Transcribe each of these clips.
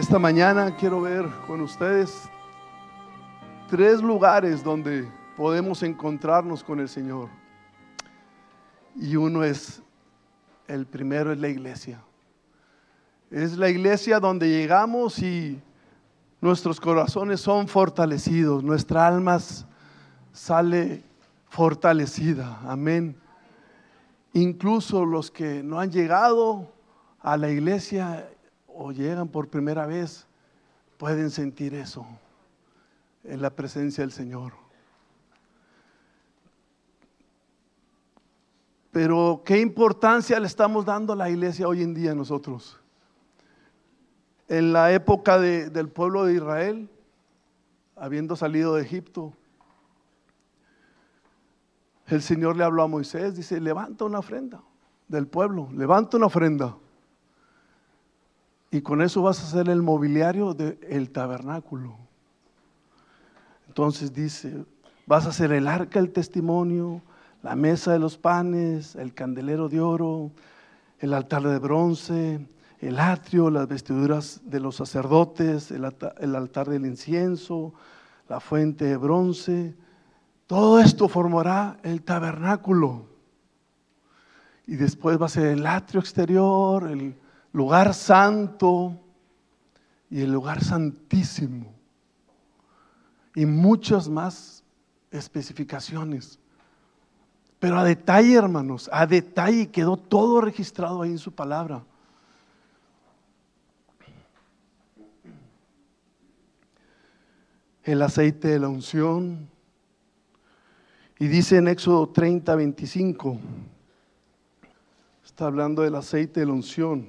Esta mañana quiero ver con ustedes tres lugares donde podemos encontrarnos con el Señor. Y uno es, el primero es la iglesia. Es la iglesia donde llegamos y nuestros corazones son fortalecidos, nuestra alma sale fortalecida. Amén. Incluso los que no han llegado a la iglesia o llegan por primera vez pueden sentir eso en la presencia del Señor. Pero qué importancia le estamos dando a la iglesia hoy en día nosotros. En la época del pueblo de Israel, habiendo salido de Egipto, el Señor le habló a Moisés, dice, levanta una ofrenda del pueblo, levanta una ofrenda. Y con eso vas a hacer el mobiliario del tabernáculo. Entonces dice, vas a hacer el arca del testimonio, la mesa de los panes, el candelero de oro, el altar de bronce, el atrio, las vestiduras de los sacerdotes, el, altar del incienso, la fuente de bronce. Todo esto formará el tabernáculo. Y después va a ser el atrio exterior, el lugar santo y el lugar santísimo. Y muchas más especificaciones. Pero a detalle, hermanos, a detalle quedó todo registrado ahí en su palabra. el aceite de la unción. Y dice en Éxodo 30, 25, está hablando del aceite de la unción.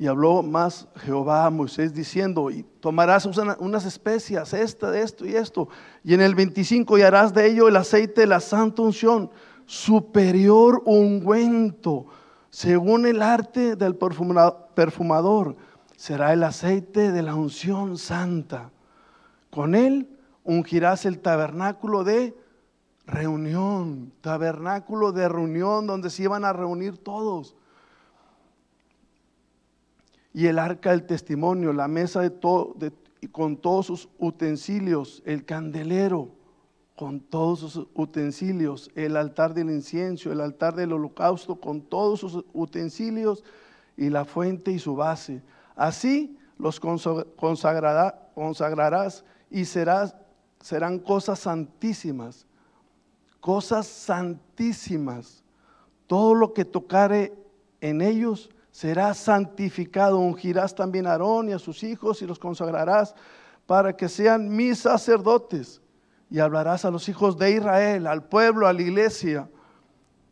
Y habló más Jehová a Moisés diciendo, y tomarás unas especias, esta, de esto y esto. Y en el 25, y harás de ello el aceite de la santa unción, superior ungüento, según el arte del perfumador será el aceite de la unción santa. Con él ungirás el tabernáculo de reunión, tabernáculo de reunión donde se iban a reunir todos. Y el arca del testimonio, la mesa de todo, con todos sus utensilios, el candelero con todos sus utensilios, el altar del incienso, el altar del holocausto con todos sus utensilios y la fuente y su base Así los consagrarás y serán cosas santísimas, cosas santísimas. Todo lo que tocare en ellos será santificado. Ungirás también a Aarón y a sus hijos y los consagrarás para que sean mis sacerdotes. Y hablarás a los hijos de Israel, al pueblo, a la iglesia,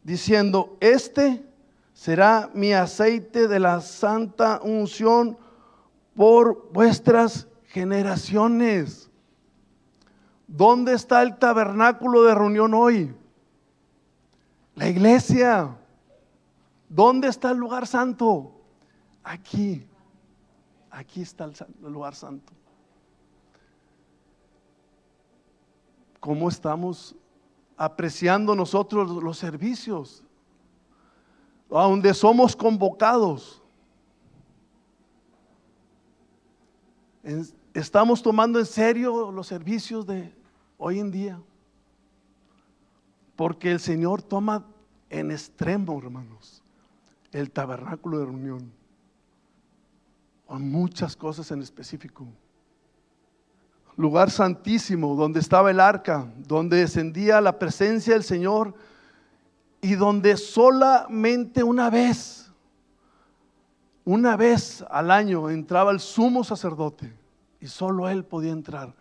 diciendo, este será mi aceite de la santa unción por vuestras generaciones. ¿Dónde está el tabernáculo de reunión hoy? La iglesia. ¿Dónde está el lugar santo? Aquí. Aquí está el, lugar santo. ¿Cómo estamos apreciando nosotros los servicios? a donde somos convocados. Estamos tomando en serio los servicios de hoy en día. Porque el Señor toma en extremo, hermanos, el tabernáculo de reunión. Con muchas cosas en específico. Lugar santísimo, donde estaba el arca, donde descendía la presencia del Señor y donde solamente una vez, una vez al año entraba el sumo sacerdote y solo él podía entrar.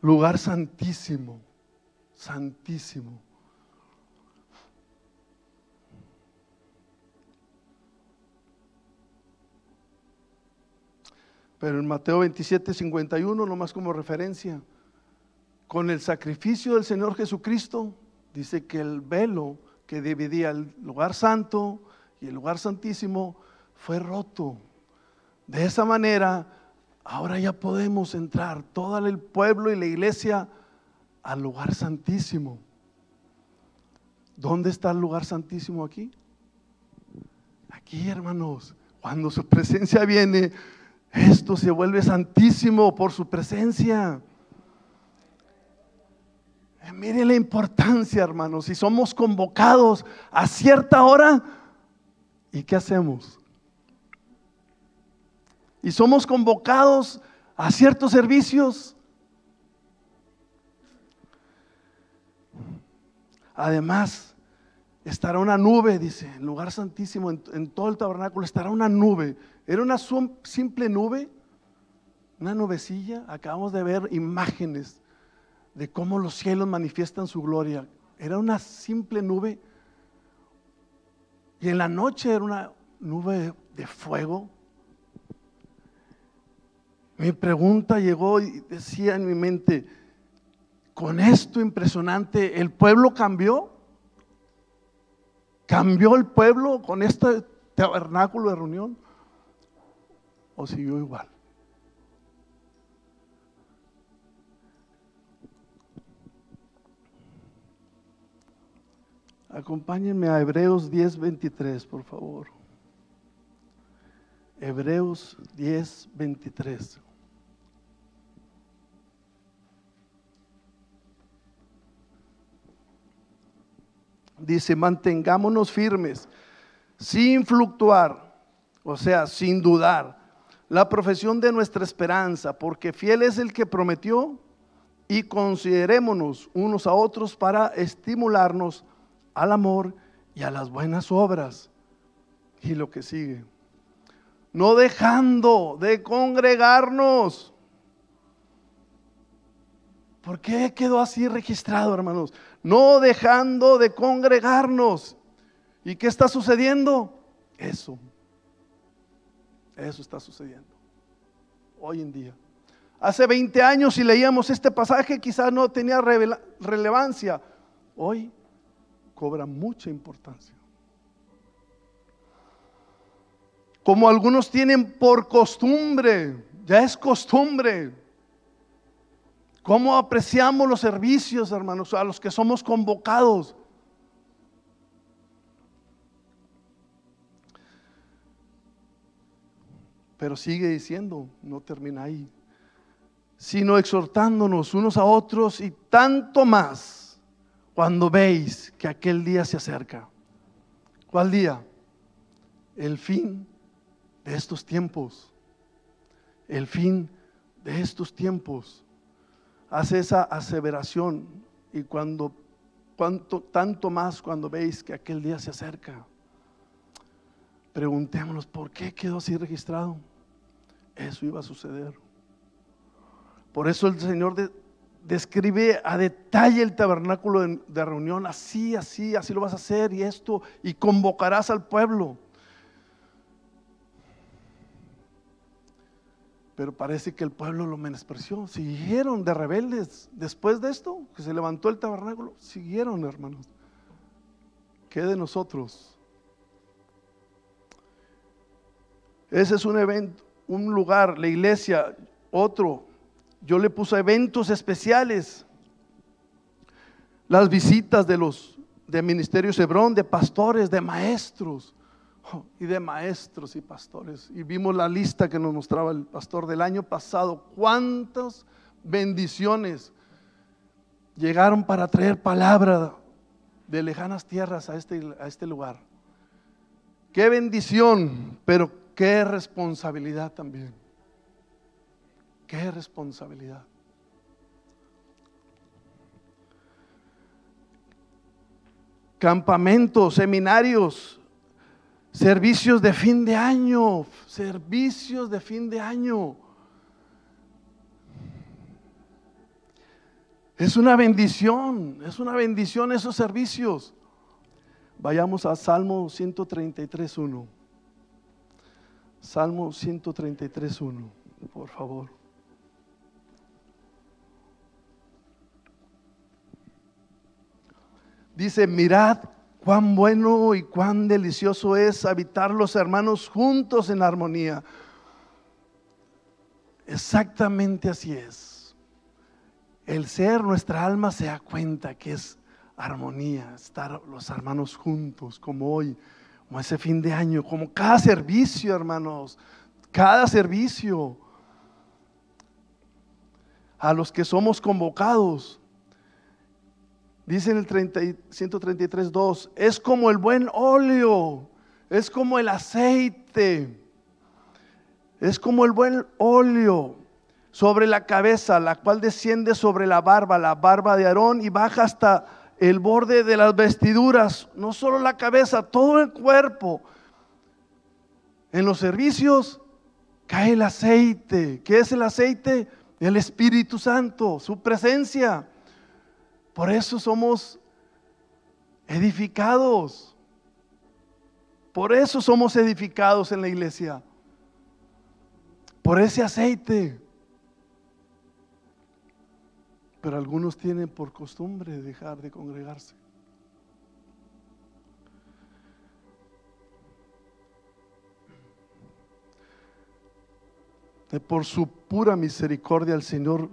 Lugar santísimo, santísimo. Pero en Mateo 27, 51, nomás como referencia, con el sacrificio del Señor Jesucristo, dice que el velo que dividía el lugar santo y el lugar santísimo fue roto. De esa manera, ahora ya podemos entrar todo el pueblo y la iglesia al lugar santísimo. ¿Dónde está el lugar santísimo aquí? Aquí, hermanos, cuando su presencia viene, esto se vuelve santísimo por su presencia. Mire la importancia, hermanos. Si somos convocados a cierta hora, ¿y qué hacemos? Y somos convocados a ciertos servicios. Además, estará una nube, dice, en lugar santísimo, en, todo el tabernáculo estará una nube. Era una simple nube, una nubecilla. Acabamos de ver imágenes de cómo los cielos manifiestan su gloria. Era una simple nube. Y en la noche era una nube de fuego. Mi pregunta llegó y decía en mi mente, con esto impresionante, ¿el pueblo cambió? ¿Cambió el pueblo con este tabernáculo de reunión? ¿O siguió igual? Acompáñenme a Hebreos 10:23, por favor. Hebreos 10:23. dice, mantengámonos firmes, sin fluctuar, o sea, sin dudar, la profesión de nuestra esperanza, porque fiel es el que prometió, y considerémonos unos a otros para estimularnos al amor y a las buenas obras. Y lo que sigue, no dejando de congregarnos. ¿Por qué quedó así registrado, hermanos? no dejando de congregarnos. ¿Y qué está sucediendo? Eso. Eso está sucediendo. Hoy en día. Hace 20 años si leíamos este pasaje quizás no tenía relevancia. Hoy cobra mucha importancia. Como algunos tienen por costumbre, ya es costumbre ¿Cómo apreciamos los servicios, hermanos, a los que somos convocados? Pero sigue diciendo, no termina ahí, sino exhortándonos unos a otros y tanto más cuando veis que aquel día se acerca. ¿Cuál día? El fin de estos tiempos. El fin de estos tiempos hace esa aseveración y cuando cuanto, tanto más cuando veis que aquel día se acerca. Preguntémonos, ¿por qué quedó así registrado? Eso iba a suceder. Por eso el Señor describe a detalle el tabernáculo de reunión, así, así, así lo vas a hacer y esto, y convocarás al pueblo. Pero parece que el pueblo lo menospreció. Siguieron de rebeldes. Después de esto, que se levantó el tabernáculo, siguieron, hermanos. ¿Qué de nosotros? Ese es un evento, un lugar, la iglesia, otro. Yo le puse eventos especiales. Las visitas de los de Ministerio Hebrón, de pastores, de maestros y de maestros y pastores. Y vimos la lista que nos mostraba el pastor del año pasado. Cuántas bendiciones llegaron para traer palabra de lejanas tierras a este, a este lugar. Qué bendición, pero qué responsabilidad también. Qué responsabilidad. Campamentos, seminarios, Servicios de fin de año, servicios de fin de año. Es una bendición, es una bendición esos servicios. Vayamos a Salmo 133.1. Salmo 133.1, por favor. Dice, mirad Cuán bueno y cuán delicioso es habitar los hermanos juntos en armonía. Exactamente así es. El ser, nuestra alma se da cuenta que es armonía, estar los hermanos juntos, como hoy. Como ese fin de año, como cada servicio, hermanos, cada servicio. A los que somos convocados, dice en el 133.2, es como el buen óleo, es como el aceite, es como el buen óleo sobre la cabeza, la cual desciende sobre la barba, la barba de Aarón, y baja hasta el borde de las vestiduras, no solo la cabeza, todo el cuerpo. En los servicios cae el aceite. ¿Qué es el aceite? El Espíritu Santo, su presencia. Por eso somos edificados. Por eso somos edificados en la iglesia. Por ese aceite. Pero algunos tienen por costumbre dejar de congregarse. Por su pura misericordia el Señor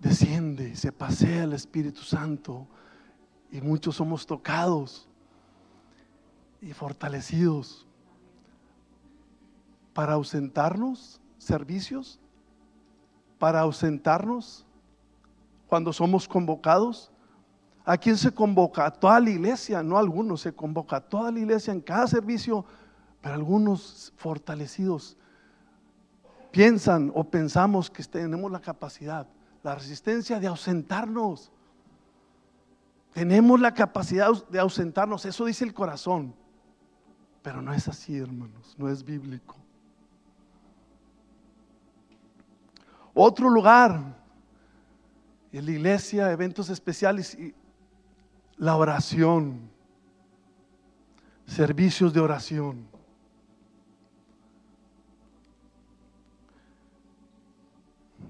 desciende se pasea el Espíritu Santo y muchos somos tocados y fortalecidos para ausentarnos servicios, para ausentarnos cuando somos convocados. ¿A quién se convoca? A toda la iglesia, no a algunos, se convoca a toda la iglesia en cada servicio, pero algunos fortalecidos piensan o pensamos que tenemos la capacidad, la resistencia de ausentarnos. Tenemos la capacidad de ausentarnos, eso dice el corazón, pero no es así, hermanos, no es bíblico. Otro lugar en la iglesia, eventos especiales y la oración, servicios de oración.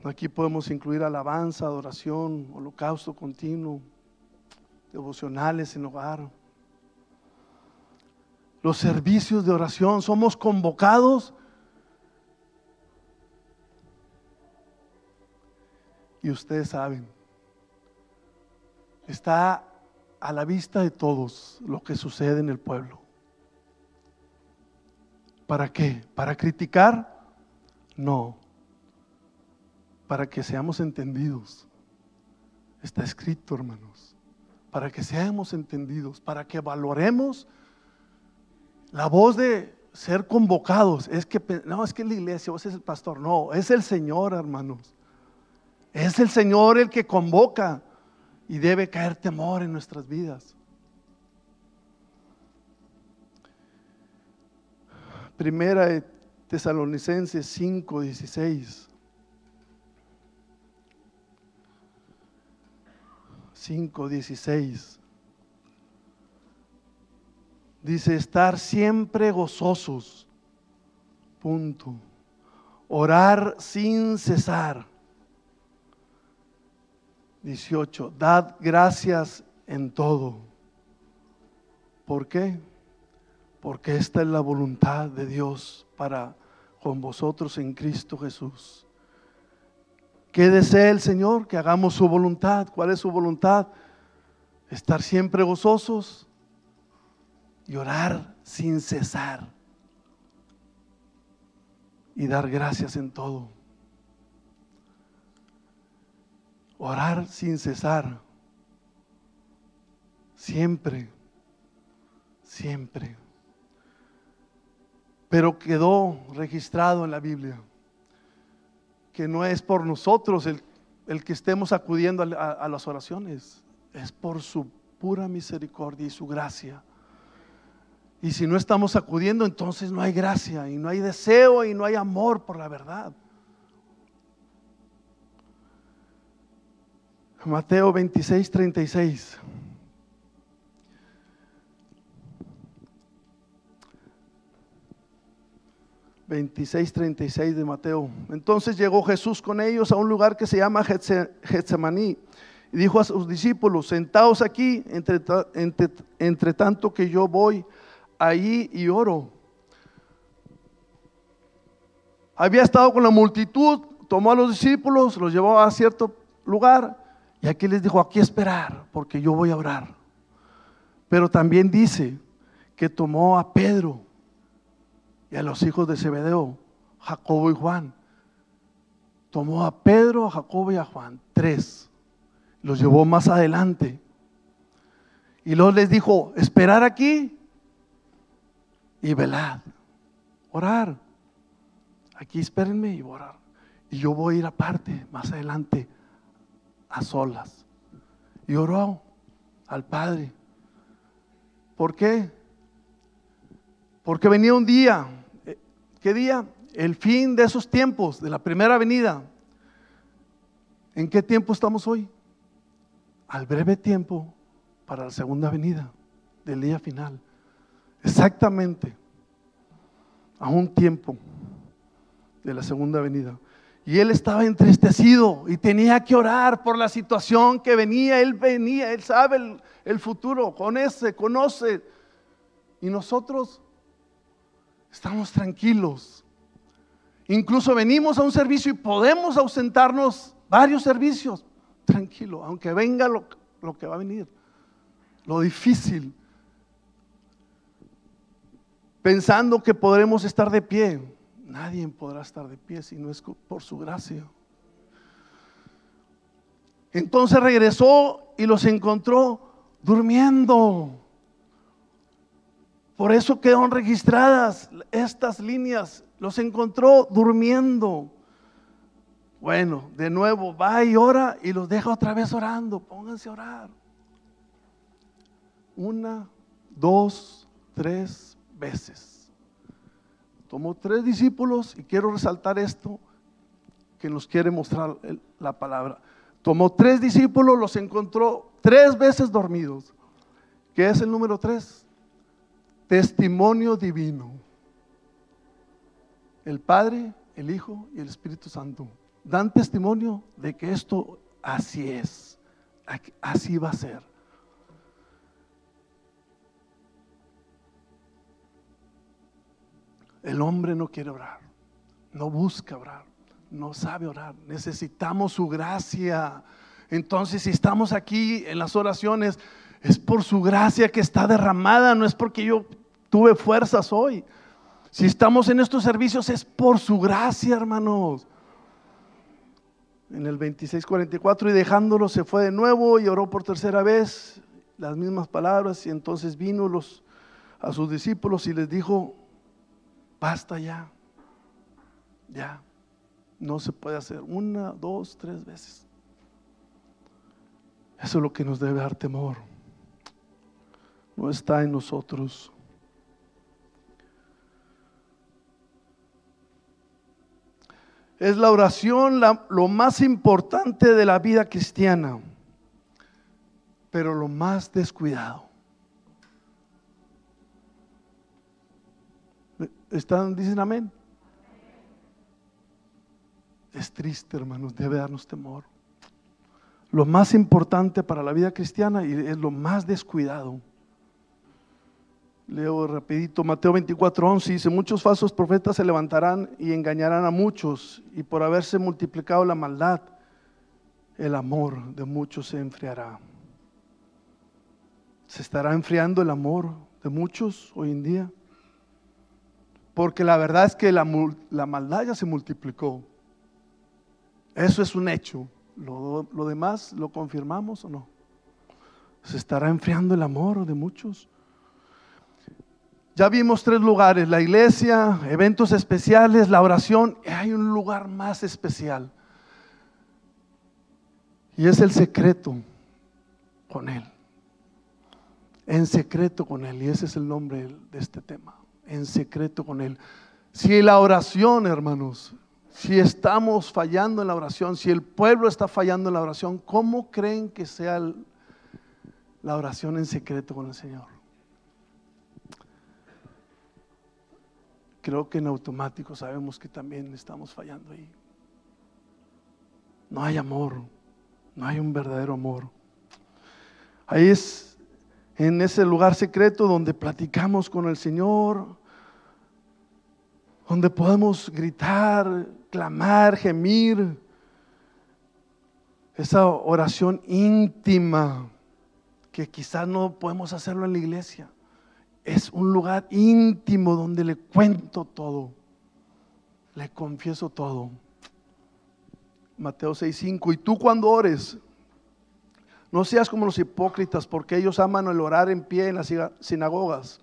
Aquí podemos incluir alabanza, adoración, holocausto continuo, devocionales en hogar. Los servicios de oración, somos convocados Y ustedes saben, está a la vista de todos lo que sucede en el pueblo. ¿Para qué? ¿Para criticar? No. Para que seamos entendidos. Está escrito, hermanos. Para que seamos entendidos, para que valoremos la voz de ser convocados. Es que, no, es que la iglesia, vos es el pastor. No, es el Señor, hermanos. Es el Señor el que convoca y debe caer temor en nuestras vidas. Primera Tesalonicenses 5, 16. 5, 16. Dice, estar siempre gozosos. Punto. Orar sin cesar 18, dad gracias en todo. ¿Por qué? Porque esta es la voluntad de Dios para con vosotros en Cristo Jesús. ¿Qué desea el Señor? Que hagamos su voluntad. ¿Cuál es su voluntad? Estar siempre gozosos y orar sin cesar y dar gracias en todo. Orar sin cesar. Siempre, siempre. Pero quedó registrado en la Biblia que no es por nosotros el, que estemos acudiendo a, a las oraciones, es por su pura misericordia y su gracia. Y si no estamos acudiendo, entonces no hay gracia y no hay deseo y no hay amor por la verdad. Mateo 26, 36. ...26, de Mateo. Entonces llegó Jesús con ellos a un lugar que se llama Getsemaní. Y dijo a sus discípulos, sentaos aquí, entre, entre tanto que yo voy allí y oro. Había estado con la multitud, tomó a los discípulos, los llevó a cierto lugar y aquí les dijo, aquí esperar, porque yo voy a orar. Pero también dice que tomó a Pedro y a los hijos de Zebedeo, Jacobo y Juan. Tomó a Pedro, a Jacobo y a Juan, tres. Los llevó más adelante. Y luego les dijo, esperar aquí y velad, orar. Aquí espérenme y orar. Y yo voy a ir aparte, más adelante, a solas. Y oró al Padre. ¿Por qué? Porque venía un día. Eh, ¿Qué día? El fin de esos tiempos, de la primera venida. ¿En qué tiempo estamos hoy? Al breve tiempo para la segunda venida del día final. Exactamente. A un tiempo de la segunda venida. Y él estaba entristecido y tenía que orar por la situación que venía. Él venía, él sabe el, futuro, conoce, conoce. Y nosotros estamos tranquilos. Incluso venimos a un servicio y podemos ausentarnos varios servicios. Tranquilo, aunque venga lo que va a venir, lo difícil. Pensando que podremos estar de pie. Nadie podrá estar de pie si no es por su gracia. Entonces regresó y los encontró durmiendo. Por eso quedaron registradas estas líneas. Los encontró durmiendo. Bueno, de nuevo va y ora y los deja otra vez orando. Pónganse a orar. Una, dos, tres veces. Tomó tres discípulos y quiero resaltar esto que nos quiere mostrar la palabra. Tomó tres discípulos, los encontró tres veces dormidos. ¿Qué es el número tres? Testimonio divino. El Padre, el Hijo y el Espíritu Santo dan testimonio de que esto así es, así va a ser. El hombre no quiere orar, no busca orar no sabe orar. Necesitamos su gracia. Entonces, si estamos aquí en las oraciones, es por su gracia que está derramada, no es porque yo tuve fuerzas hoy. Si estamos en estos servicios es por su gracia, hermanos. En el 26:44 y dejándolo se fue de nuevo y oró por tercera vez las mismas palabras y entonces vino los, a sus discípulos y les dijo, basta ya, ya. No se puede hacer una, dos, tres veces. Eso es lo que nos debe dar temor. No está en nosotros. Es la oración lo más importante de la vida cristiana, pero lo más descuidado. ¿Están, dicen amén? Es triste, hermanos, debe darnos temor. Lo más importante para la vida cristiana y es lo más descuidado. Leo rapidito Mateo 24, 11 dice, muchos falsos profetas se levantarán y engañarán a muchos y por haberse multiplicado la maldad, el amor de muchos se enfriará. ¿Se estará enfriando el amor de muchos hoy en día? Porque la verdad es que la, maldad ya se multiplicó. Eso es un hecho. Lo, demás lo confirmamos o no. Se estará enfriando el amor de muchos. Ya vimos tres lugares, la iglesia, eventos especiales, la oración. hay un lugar más especial. Y es el secreto con Él. En secreto con Él. Y ese es el nombre de este tema. En secreto con Él. Si la oración, hermanos, si estamos fallando en la oración, si el pueblo está fallando en la oración, ¿cómo creen que sea la oración en secreto con el Señor? Creo que en automático sabemos que también estamos fallando ahí. No hay amor, no hay un verdadero amor. Ahí es en ese lugar secreto donde platicamos con el Señor, donde podemos gritar, clamar, gemir, esa oración íntima que quizás no podemos hacerlo en la iglesia. es un lugar íntimo donde le cuento todo, le confieso todo. Mateo 6:5, y tú cuando ores, no seas como los hipócritas, porque ellos aman el orar en pie en las sinagogas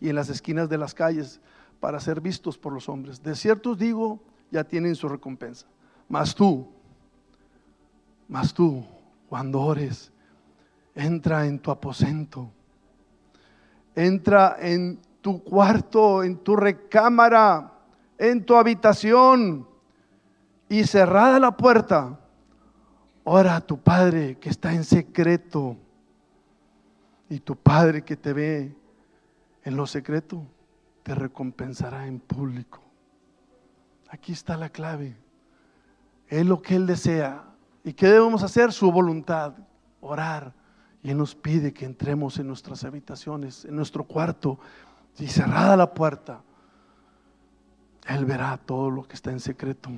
y en las esquinas de las calles para ser vistos por los hombres. De cierto os digo, ya tienen su recompensa. Mas tú, mas tú, cuando ores, entra en tu aposento, entra en tu cuarto, en tu recámara, en tu habitación y cerrada la puerta, ora a tu Padre que está en secreto y tu Padre que te ve en lo secreto te recompensará en público. Aquí está la clave. Es lo que Él desea. ¿Y qué debemos hacer? Su voluntad, orar. Y Él nos pide que entremos en nuestras habitaciones, en nuestro cuarto, y cerrada la puerta, Él verá todo lo que está en secreto.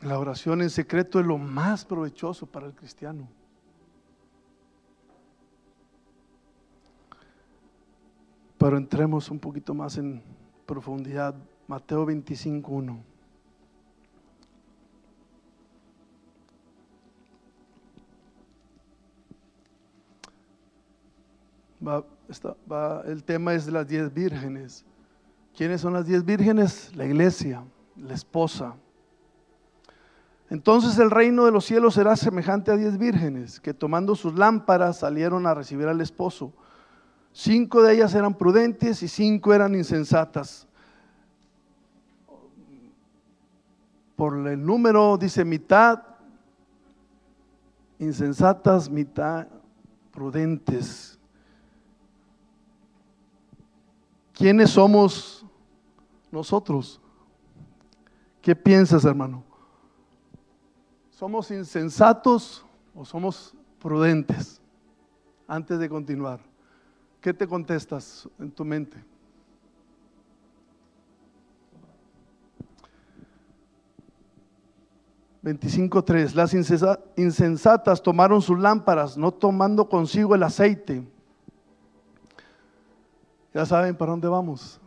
La oración en secreto es lo más provechoso para el cristiano. Pero entremos un poquito más en profundidad. Mateo 25.1. Va, va, el tema es de las diez vírgenes. ¿Quiénes son las diez vírgenes? La iglesia, la esposa. Entonces el reino de los cielos será semejante a diez vírgenes que tomando sus lámparas salieron a recibir al esposo. Cinco de ellas eran prudentes y cinco eran insensatas. Por el número dice mitad insensatas, mitad prudentes. ¿Quiénes somos nosotros? ¿Qué piensas, hermano? ¿Somos insensatos o somos prudentes? Antes de continuar. ¿Qué te contestas en tu mente? ...25.3... Las insensatas tomaron sus lámparas... ...no tomando consigo el aceite... ...ya saben para dónde vamos...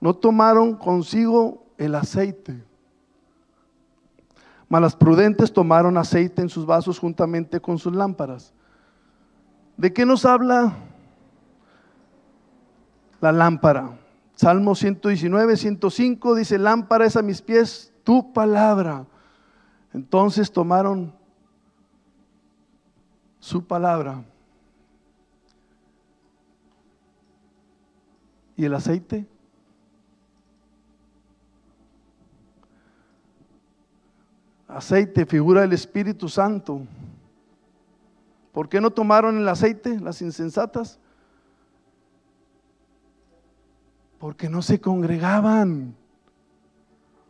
...no tomaron consigo el aceite... Mas las prudentes tomaron aceite en sus vasos... ...juntamente con sus lámparas... ¿De qué nos habla la lámpara. Salmo 119, 105 dice, lámpara es a mis pies tu palabra. Entonces tomaron su palabra. ¿Y el aceite? Aceite, figura del Espíritu Santo. ¿Por qué no tomaron el aceite las insensatas? Porque no se congregaban,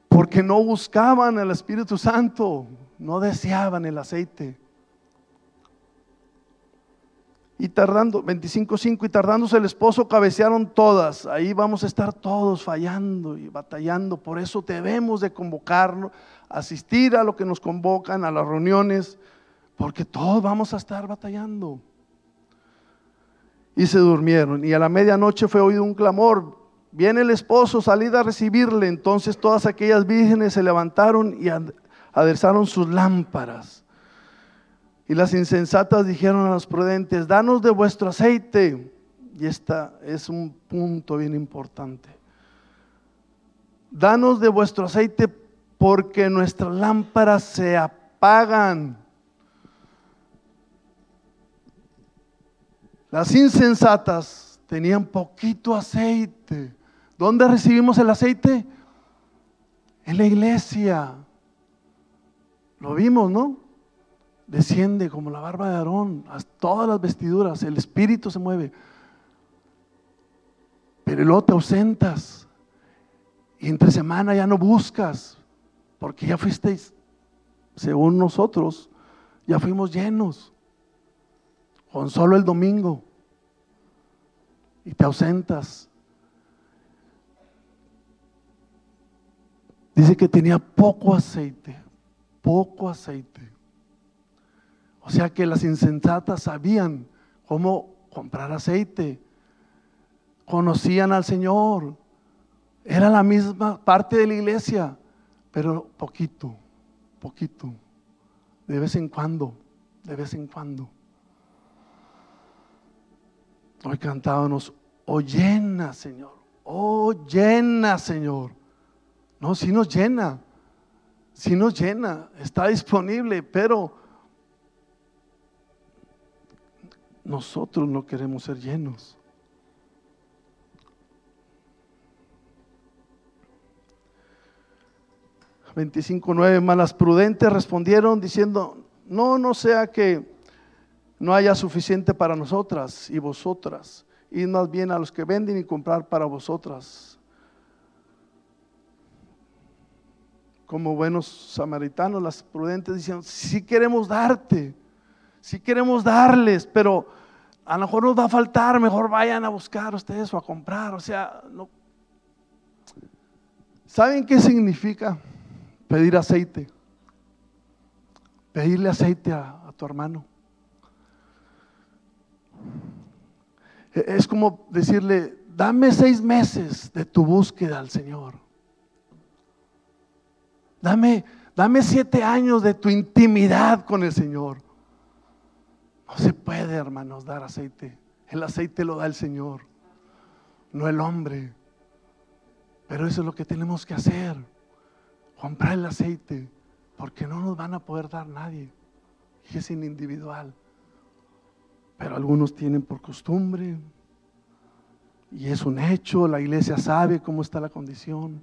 porque no buscaban al Espíritu Santo, no deseaban el aceite. Y tardando, 25.5, y tardándose el esposo, cabecearon todas. Ahí vamos a estar todos fallando y batallando. Por eso debemos de convocarnos, asistir a lo que nos convocan, a las reuniones, porque todos vamos a estar batallando. Y se durmieron. Y a la medianoche fue oído un clamor, Viene el esposo, salid a recibirle. Entonces todas aquellas vírgenes se levantaron y aderezaron sus lámparas. Y las insensatas dijeron a los prudentes, danos de vuestro aceite. Y esta es un punto bien importante. Danos de vuestro aceite porque nuestras lámparas se apagan. Las insensatas tenían poquito aceite ¿Dónde recibimos el aceite? En la iglesia. Lo vimos, ¿no? Desciende como la barba de Aarón, a todas las vestiduras, el espíritu se mueve. Pero luego te ausentas. Y entre semana ya no buscas, porque ya fuisteis, según nosotros, ya fuimos llenos. Con solo el domingo. Y te ausentas. Dice que tenía poco aceite, poco aceite. O sea que las insensatas sabían cómo comprar aceite, conocían al Señor, era la misma parte de la iglesia, pero poquito, poquito, de vez en cuando, de vez en cuando. Hoy cantábamos, oh llena, Señor, oh llena, Señor. No, si nos llena, si nos llena, está disponible, pero nosotros no queremos ser llenos. 25.9, malas prudentes respondieron diciendo, no, no sea que no haya suficiente para nosotras y vosotras, y más bien a los que venden y comprar para vosotras. Como buenos samaritanos, las prudentes dicen, si queremos darte, si queremos darles, pero a lo mejor nos va a faltar, mejor vayan a buscar ustedes o a comprar, o sea, no. ¿Saben qué significa? pedir aceite, pedirle aceite a, tu hermano. E, es como decirle, dame seis meses de tu búsqueda al Señor. Dame, dame siete años de tu intimidad con el Señor. No se puede, hermanos, dar aceite. El aceite lo da el Señor, no el hombre. Pero eso es lo que tenemos que hacer comprar el aceite, porque no nos van a poder dar nadie. Y es individual. Pero algunos tienen por costumbre, y es un hecho, la iglesia sabe cómo está la condición.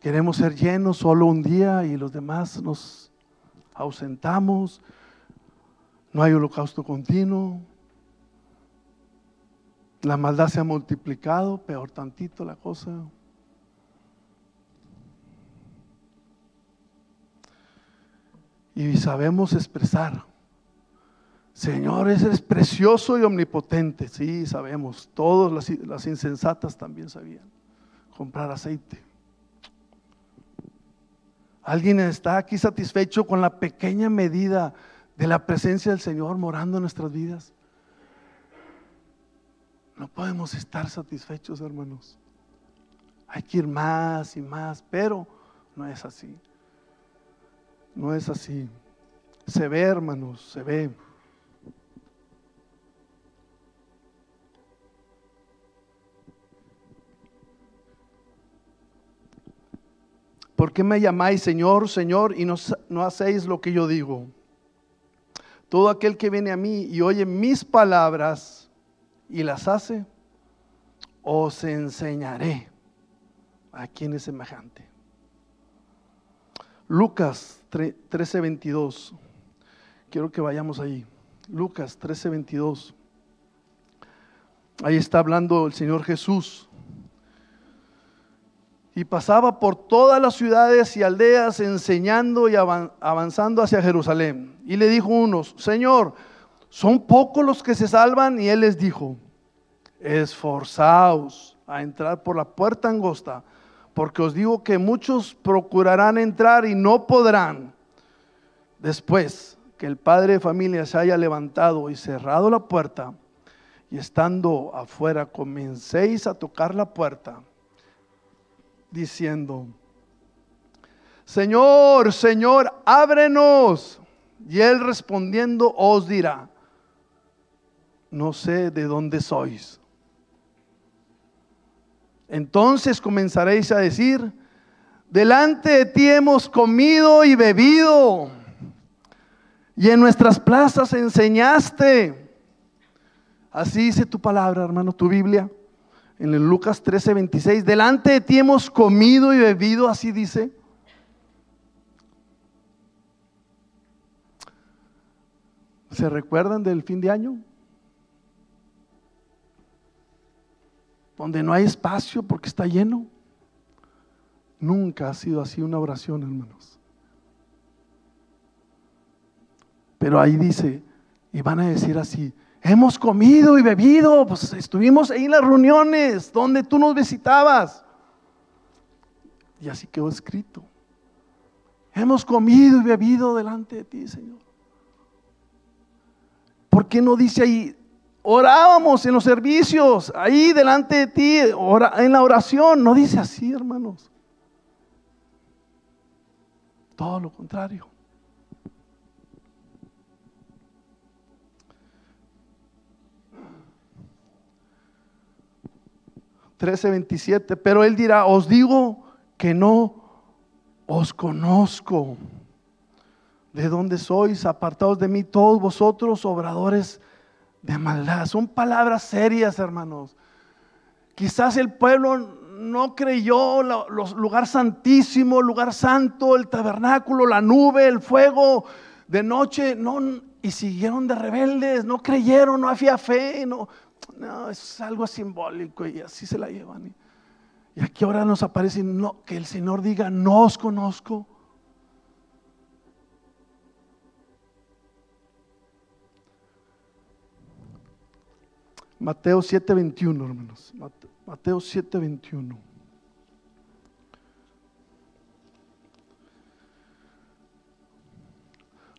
Queremos ser llenos solo un día y los demás nos ausentamos. No hay holocausto continuo. La maldad se ha multiplicado, peor tantito la cosa. y sabemos expresar. Señor, es precioso y omnipotente. Sí, sabemos. Todas las, las insensatas también sabían comprar aceite. ¿Alguien está aquí satisfecho con la pequeña medida de la presencia del Señor morando en nuestras vidas? No podemos estar satisfechos, hermanos. Hay que ir más y más, pero no es así. No es así. Se ve, hermanos, se ve. ¿Por qué me llamáis Señor, Señor y no, no, hacéis lo que yo digo? Todo aquel que viene a mí y oye mis palabras y las hace, os enseñaré a quién es semejante. Lucas 13:22. Quiero que vayamos ahí. Lucas 13:22. Ahí está hablando el Señor Jesús. Y pasaba por todas las ciudades y aldeas enseñando y avanzando hacia Jerusalén. Y le dijo unos, Señor, ¿son pocos los que se salvan? Y él les dijo, esforzaos a entrar por la puerta angosta porque os digo que muchos procurarán entrar y no podrán. Después que el padre de familia se haya levantado y cerrado la puerta, y estando afuera comencéis a tocar la puerta, diciendo, Señor, Señor, ábrenos. Y él respondiendo os dirá, no sé de dónde sois. Entonces comenzaréis a decir, delante de ti hemos comido y bebido, y en nuestras plazas enseñaste. Así dice tu palabra, hermano, tu Biblia, en el Lucas 13, 26. Delante de ti hemos comido y bebido, así dice. ¿Se recuerdan del fin de año? donde no hay espacio porque está lleno. Nunca ha sido así una oración, hermanos. Pero ahí dice, y van a decir así, hemos comido y bebido, pues estuvimos ahí en las reuniones donde tú nos visitabas. Y así quedó escrito. Hemos comido y bebido delante de ti, Señor. ¿por qué no dice ahí? Orábamos en los servicios, ahí delante de ti, en la oración. No dice así, hermanos. Todo lo contrario. 13:27, pero él dirá, os digo que no os conozco. ¿De dónde sois? Apartados de mí todos vosotros, obradores de maldad. Son palabras serias, hermanos. Quizás el pueblo no creyó los lugar santísimo, lugar santo, el tabernáculo, la nube, el fuego de noche, no, y siguieron de rebeldes, no creyeron, no había fe, no, no, es algo simbólico y así se la llevan. Y aquí ahora nos aparece que el Señor diga, no os conozco. Mateo 7:21, hermanos. Mateo 7:21.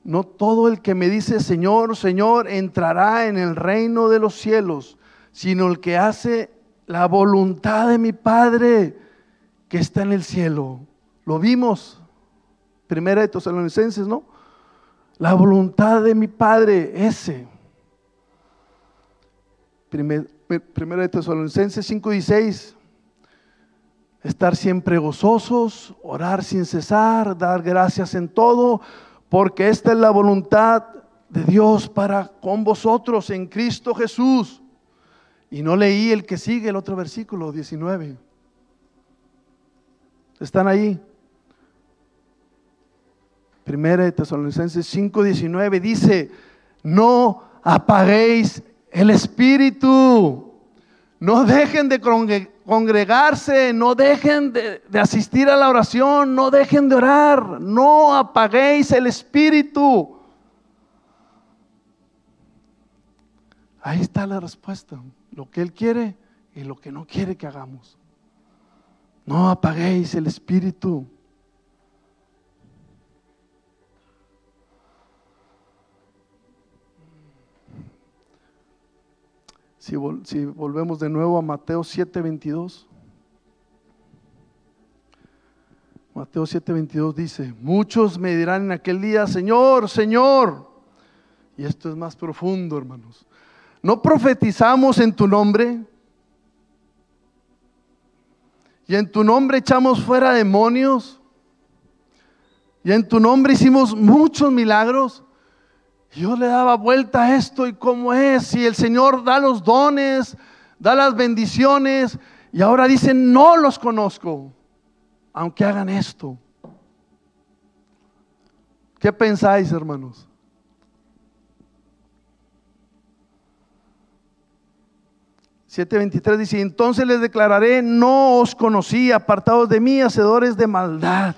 No todo el que me dice Señor, Señor entrará en el reino de los cielos, sino el que hace la voluntad de mi Padre que está en el cielo. Lo vimos, primera de Tesalonicenses, ¿no? La voluntad de mi Padre, ese. primera de Tesalonicenses 5:16. Estar siempre gozosos, orar sin cesar, dar gracias en todo porque esta es la voluntad de Dios para con vosotros en Cristo Jesús. Y no leí el que sigue, el otro versículo 19. ¿Están ahí? Primera de Tesalonicenses 5:19 dice, no apaguéis el espíritu, no dejen de congregarse, no dejen de, asistir a la oración, no dejen de orar, no apaguéis el espíritu. Ahí está la respuesta, lo que Él quiere y lo que no quiere que hagamos. No apaguéis el espíritu. Si, volvemos de nuevo a Mateo 7:22. Mateo 7:22 dice, muchos me dirán en aquel día, Señor, Señor. Y esto es más profundo, hermanos. ¿No profetizamos en tu nombre? Y en tu nombre echamos fuera demonios. Y en tu nombre hicimos muchos milagros. Yo le daba vuelta a esto y cómo es, si el Señor da los dones, da las bendiciones y ahora dicen, no los conozco, aunque hagan esto. ¿Qué pensáis, hermanos? ...7.23 dice... ...entonces les declararé... ...no os conocí... ...apartados de mí... ...hacedores de maldad...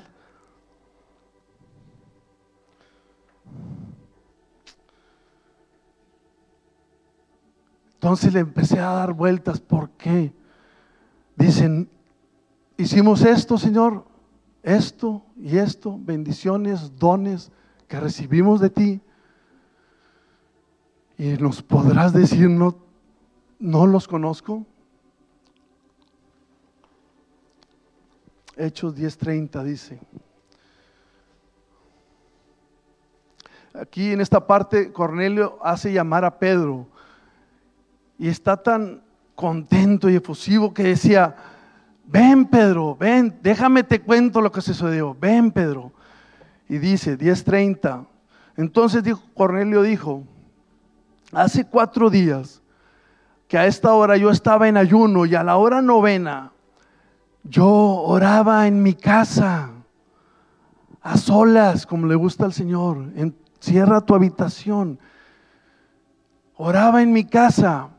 Entonces le empecé a dar vueltas. ¿Por qué? Dicen, hicimos esto, Señor, esto y esto, bendiciones, dones que recibimos de ti. Y nos podrás decir, no, no los conozco. Hechos 10:30 dice. Aquí en esta parte Cornelio hace llamar a Pedro y está tan contento y efusivo que decía, ven Pedro, ven, déjame te cuento lo que sucedió, ven Pedro. Y dice, 10.30, entonces dijo, Cornelio dijo, hace cuatro días que a esta hora yo estaba en ayuno y a la hora novena yo oraba en mi casa, a solas, como le gusta al Señor, encierra tu habitación. Oraba en mi casa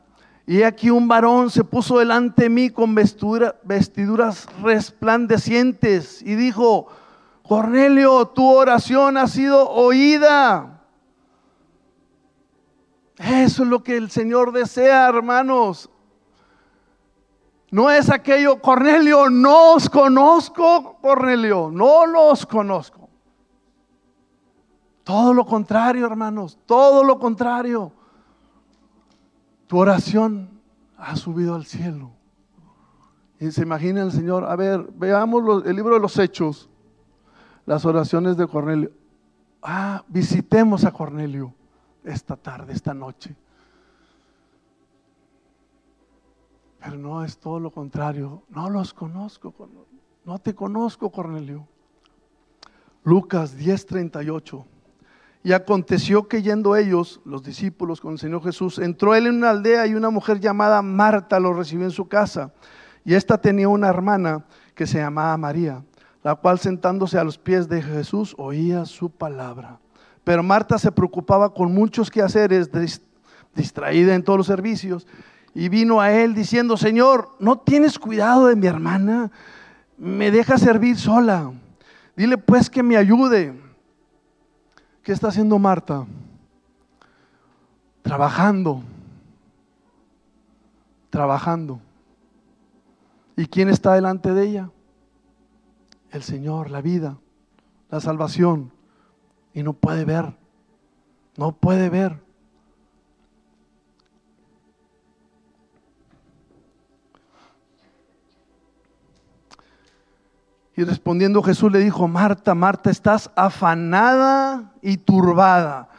y aquí un varón se puso delante de mí con vestiduras resplandecientes y dijo, Cornelio, tu oración ha sido oída. Eso es lo que el Señor desea, hermanos. No es aquello, Cornelio, no os conozco, Cornelio, no los conozco. Todo lo contrario, hermanos, todo lo contrario. Tu oración ha subido al cielo. Y se imagina el Señor, a ver, veamos el libro de los Hechos, las oraciones de Cornelio. Ah, visitemos a Cornelio esta tarde, esta noche. Pero no es todo lo contrario. No los conozco, no te conozco, Cornelio. Lucas 10:38. Y aconteció que yendo ellos, los discípulos con el Señor Jesús, entró él en una aldea y una mujer llamada Marta lo recibió en su casa. Y ésta tenía una hermana que se llamaba María, la cual sentándose a los pies de Jesús oía su palabra. Pero Marta se preocupaba con muchos quehaceres, distraída en todos los servicios, y vino a él diciendo, Señor, ¿no tienes cuidado de mi hermana? Me deja servir sola. Dile pues que me ayude. ¿Qué está haciendo Marta? Trabajando. Trabajando. ¿Y quién está delante de ella? El Señor, la vida, la salvación. Y no puede ver. No puede ver. Y respondiendo Jesús le dijo, Marta, Marta, estás afanada y turbada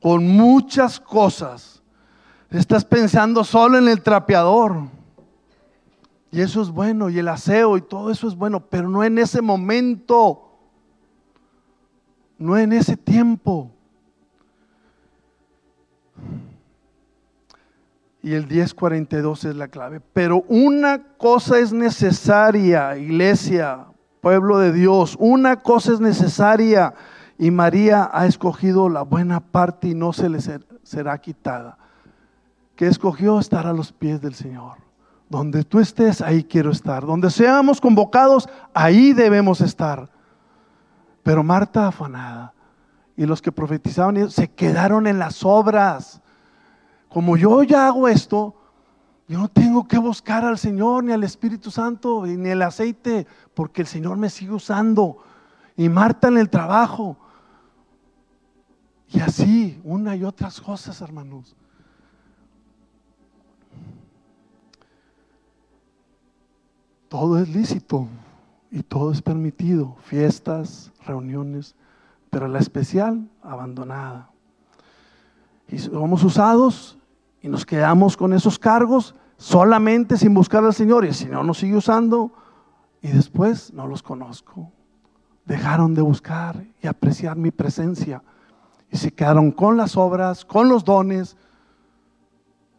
con muchas cosas. Estás pensando solo en el trapeador. Y eso es bueno, y el aseo y todo eso es bueno, pero no en ese momento, no en ese tiempo. Y el 1042 es la clave. Pero una cosa es necesaria, iglesia, pueblo de Dios, una cosa es necesaria y María ha escogido la buena parte y no se le será quitada. Que escogió estar a los pies del Señor. Donde tú estés, ahí quiero estar. Donde seamos convocados, ahí debemos estar. Pero Marta afanada y los que profetizaban se quedaron en las obras. Como yo ya hago esto, yo no tengo que buscar al Señor ni al Espíritu Santo ni el aceite, porque el Señor me sigue usando. Y Marta en el trabajo. Y así, una y otras cosas, hermanos. Todo es lícito y todo es permitido. Fiestas, reuniones, pero la especial, abandonada. Y somos usados nos quedamos con esos cargos solamente sin buscar al Señor y el Señor nos sigue usando y después no los conozco. Dejaron de buscar y apreciar mi presencia y se quedaron con las obras, con los dones,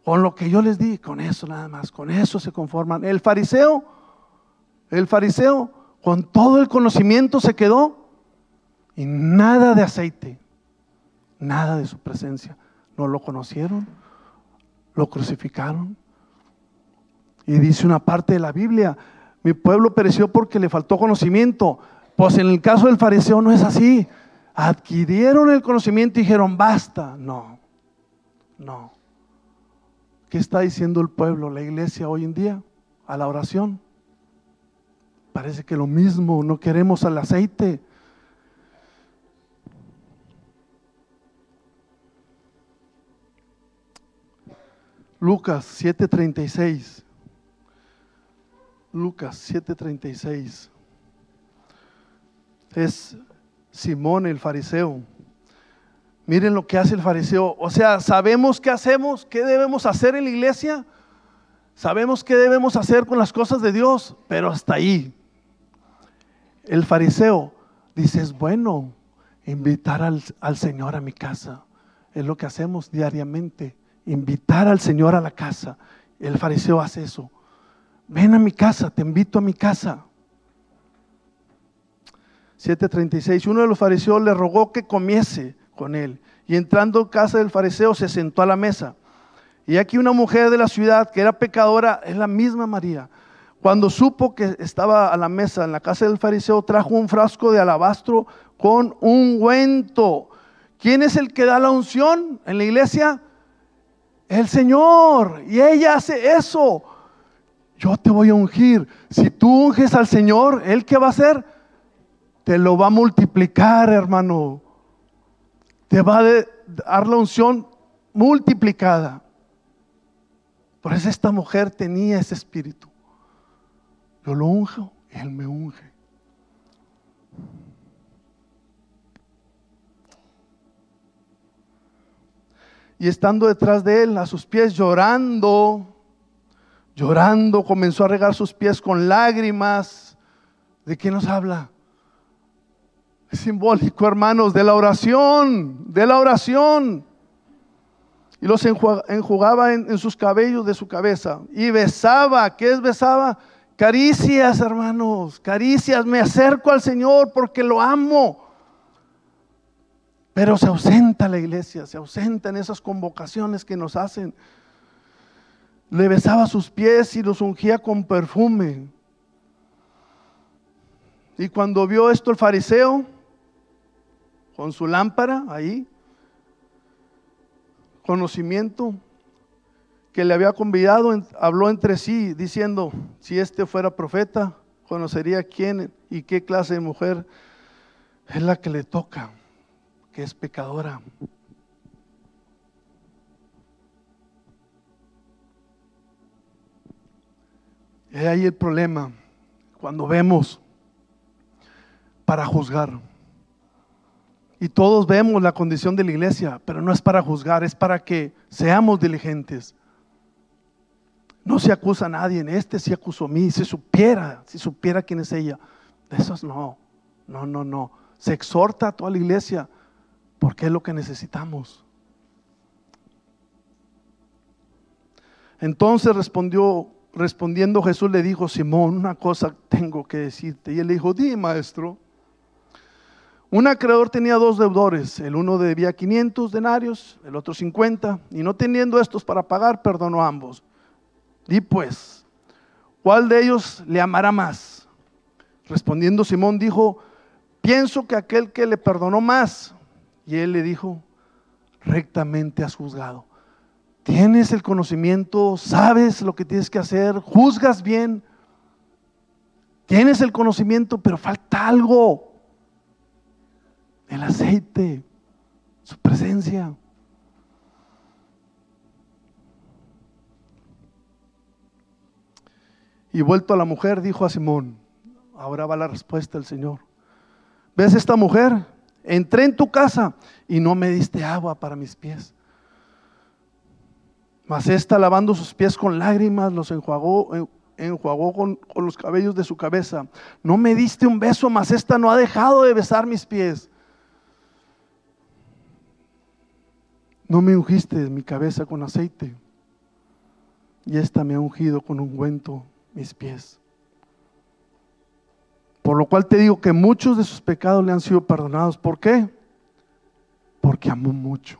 con lo que yo les di, con eso nada más, con eso se conforman. El fariseo, el fariseo con todo el conocimiento se quedó y nada de aceite, nada de su presencia. No lo conocieron, lo crucificaron. Y dice una parte de la Biblia, mi pueblo pereció porque le faltó conocimiento. Pues en el caso del fariseo no es así. Adquirieron el conocimiento y dijeron, basta. No, no. ¿Qué está diciendo el pueblo, la iglesia hoy en día? A la oración. Parece que lo mismo, no queremos al aceite. Lucas 7:36. Lucas 7:36. Es Simón el fariseo. Miren lo que hace el fariseo. O sea, sabemos qué hacemos, qué debemos hacer en la iglesia. Sabemos qué debemos hacer con las cosas de Dios, pero hasta ahí. El fariseo dice, es bueno invitar al, al Señor a mi casa. Es lo que hacemos diariamente invitar al Señor a la casa. El fariseo hace eso. Ven a mi casa, te invito a mi casa. 7:36. Uno de los fariseos le rogó que comiese con él. Y entrando en casa del fariseo se sentó a la mesa. Y aquí una mujer de la ciudad que era pecadora, es la misma María. Cuando supo que estaba a la mesa en la casa del fariseo, trajo un frasco de alabastro con un ungüento. ¿Quién es el que da la unción en la iglesia? El Señor. Y ella hace eso. Yo te voy a ungir. Si tú unges al Señor, ¿Él qué va a hacer? Te lo va a multiplicar, hermano. Te va a dar la unción multiplicada. Por eso esta mujer tenía ese espíritu. Yo lo unjo, Él me unge. Y estando detrás de él, a sus pies, llorando, llorando, comenzó a regar sus pies con lágrimas. ¿De qué nos habla? Es simbólico, hermanos, de la oración, de la oración. Y los enjugaba en, en sus cabellos de su cabeza. Y besaba, ¿qué es besaba? Caricias, hermanos, caricias. Me acerco al Señor porque lo amo. Pero se ausenta la iglesia, se ausenta en esas convocaciones que nos hacen. Le besaba sus pies y los ungía con perfume. Y cuando vio esto el fariseo, con su lámpara ahí, conocimiento, que le había convidado, habló entre sí diciendo, si este fuera profeta, conocería quién y qué clase de mujer es la que le toca, es pecadora. Y ahí el problema, cuando vemos para juzgar. Y todos vemos la condición de la iglesia, pero no es para juzgar, es para que seamos diligentes. No se acusa a nadie, en este se acusó a mí, si supiera, si supiera quién es ella. De esos no, no, no, no. Se exhorta a toda la iglesia porque es lo que necesitamos. Entonces respondió, respondiendo Jesús le dijo, Simón, una cosa tengo que decirte. Y él le dijo, di maestro. Un acreedor tenía dos deudores, el uno debía 500 denarios, el otro 50, y no teniendo estos para pagar, perdonó a ambos. Di pues, ¿cuál de ellos le amará más? Respondiendo Simón dijo, pienso que aquel que le perdonó más. Y él le dijo, rectamente has juzgado. Tienes el conocimiento, sabes lo que tienes que hacer, juzgas bien. Tienes el conocimiento, pero falta algo. El aceite, su presencia. Y vuelto a la mujer, dijo a Simón, ahora va la respuesta del Señor. ¿Ves esta mujer? Entré en tu casa y no me diste agua para mis pies. Mas esta lavando sus pies con lágrimas, los enjuagó, enjuagó con, con los cabellos de su cabeza. No me diste un beso, mas esta no ha dejado de besar mis pies. No me ungiste mi cabeza con aceite y esta me ha ungido con ungüento mis pies. Por lo cual te digo que muchos de sus pecados le han sido perdonados. ¿Por qué? Porque amó mucho.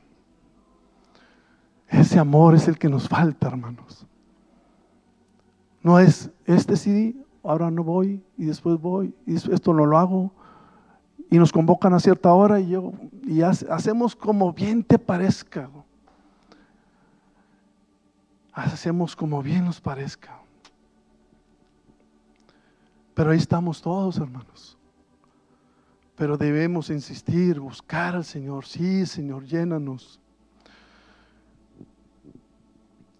Ese amor es el que nos falta, hermanos. No es, este sí, ahora no voy y después voy y esto no lo hago. Y nos convocan a cierta hora y, yo, y hacemos como bien te parezca. Hacemos como bien nos parezca. Pero ahí estamos todos, hermanos. Pero debemos insistir, buscar al Señor. Sí, Señor, llénanos.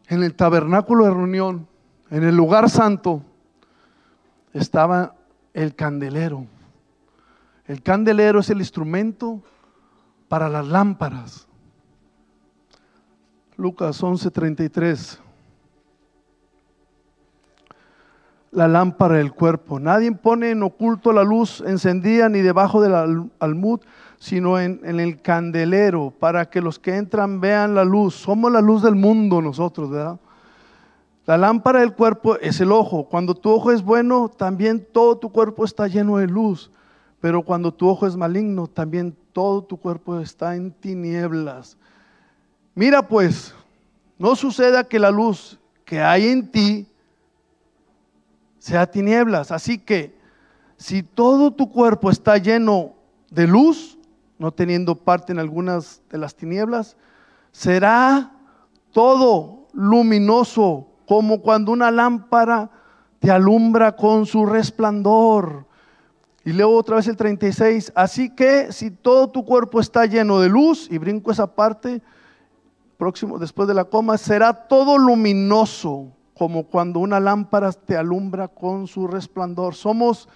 En el tabernáculo de reunión, en el lugar santo, estaba el candelero. El candelero es el instrumento para las lámparas. Lucas 11:33 la lámpara del cuerpo. Nadie pone en oculto la luz encendida ni debajo del almud, sino en, en, el candelero, para que los que entran vean la luz. Somos la luz del mundo nosotros, ¿verdad? La lámpara del cuerpo es el ojo. Cuando tu ojo es bueno, también todo tu cuerpo está lleno de luz. Pero cuando tu ojo es maligno, también todo tu cuerpo está en tinieblas. Mira pues, no suceda que la luz que hay en ti sea tinieblas. Así que si todo tu cuerpo está lleno de luz, no teniendo parte en algunas de las tinieblas, será todo luminoso como cuando una lámpara te alumbra con su resplandor. Y leo otra vez el 36. Así que si todo tu cuerpo está lleno de luz, y brinco esa parte, próximo, después de la coma, será todo luminoso, como cuando una lámpara te alumbra con su resplandor. Somos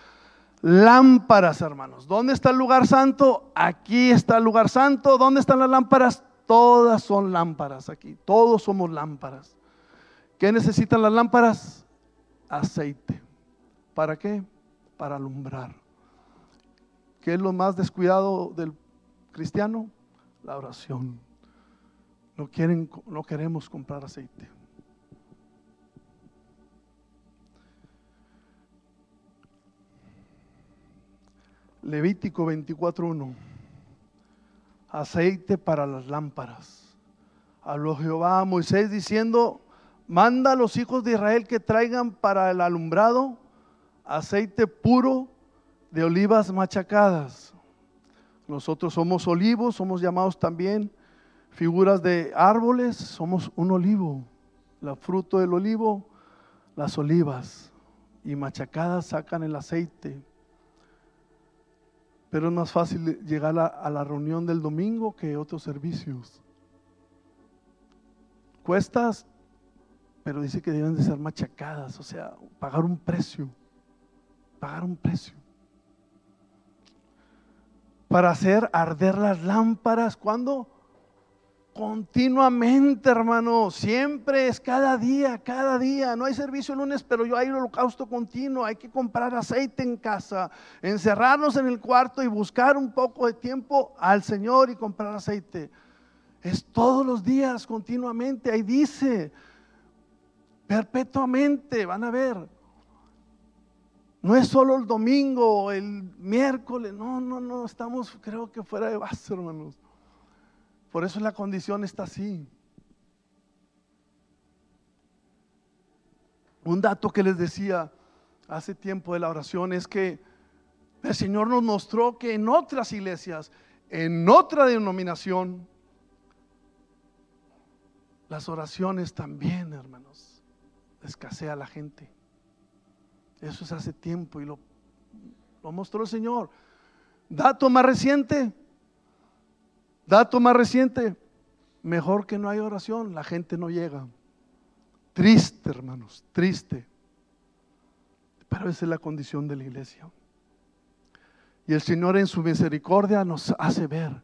lámparas, hermanos. ¿Dónde está el lugar santo? Aquí está el lugar santo. ¿Dónde están las lámparas? Todas son lámparas aquí. Todos somos lámparas. ¿Qué necesitan las lámparas? Aceite. ¿Para qué? Para alumbrar. ¿Qué es lo más descuidado del cristiano? La oración. No, quieren, no queremos comprar aceite. Levítico 24.1. Aceite para las lámparas. Habló Jehová a Moisés diciendo, manda a los hijos de Israel que traigan para el alumbrado aceite puro de olivas machacadas. Nosotros somos olivos, somos llamados también figuras de árboles, somos un olivo. La fruto del olivo, las olivas y machacadas sacan el aceite pero es más fácil llegar a, la reunión del domingo que otros servicios. Cuestas, pero dice que deben de ser machacadas, o sea, pagar un precio, pagar un precio. Para hacer arder las lámparas, ¿cuándo? Continuamente, hermano, siempre es cada día, cada día. No hay servicio el lunes, pero yo hay holocausto continuo. Hay que comprar aceite en casa, encerrarnos en el cuarto y buscar un poco de tiempo al Señor y comprar aceite. Es todos los días, continuamente. Ahí dice, perpetuamente, van a ver. No es solo el domingo, el miércoles. No, no, no, estamos creo que fuera de base, hermanos. Por eso la condición está así. Un dato que les decía hace tiempo de la oración es que el Señor nos mostró que en otras iglesias, en otra denominación, las oraciones también, hermanos, escasea la gente. Eso es hace tiempo y lo, lo mostró el Señor. Dato más reciente, Dato más reciente, mejor que no hay oración, la gente no llega. Triste, hermanos, triste. Pero esa es la condición de la iglesia. Y el Señor en su misericordia nos hace ver.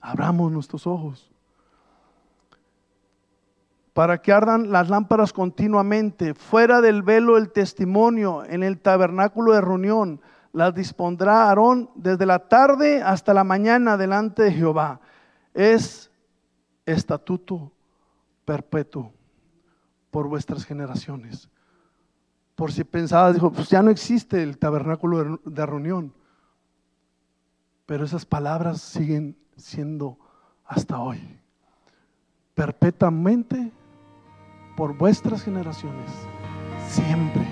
Abramos nuestros ojos. Para que ardan las lámparas continuamente, fuera del velo el testimonio, en el tabernáculo de reunión las dispondrá Aarón desde la tarde hasta la mañana delante de Jehová. Es estatuto perpetuo por vuestras generaciones. Por si pensabas, dijo, pues ya no existe el tabernáculo de reunión. Pero esas palabras siguen siendo hasta hoy. Perpetuamente por vuestras generaciones. Siempre.